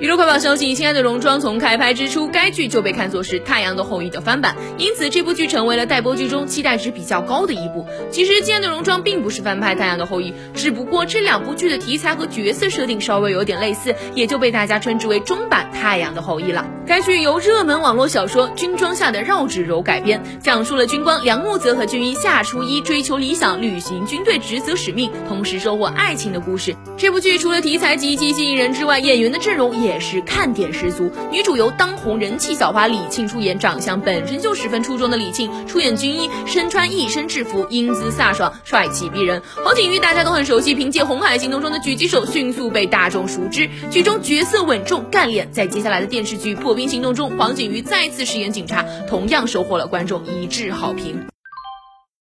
娱乐快报消息：亲爱的戎装从开拍之初，该剧就被看作是《太阳的后裔》的翻版，因此这部剧成为了待播剧中期待值比较高的一部。其实，亲爱的戎装并不是翻拍《太阳的后裔》，只不过这两部剧的题材和角色设定稍微有点类似，也就被大家称之为中版《太阳的后裔》了。该剧由热门网络小说《军装下的绕指柔》改编，讲述了军官梁木泽和军医夏初一追求理想、履行军队职责使命，同时收获爱情的故事。这部剧除了题材极其吸引人之外，演员的阵容也。也是看点十足，女主由当红人气小花李沁出演，长相本身就十分出众的李沁出演军医，身穿一身制服，英姿飒爽，帅气逼人。黄景瑜大家都很熟悉，凭借《红海行动》中的狙击手迅速被大众熟知，剧中角色稳重干练。在接下来的电视剧《破冰行动》中，黄景瑜再次饰演警察，同样收获了观众一致好评。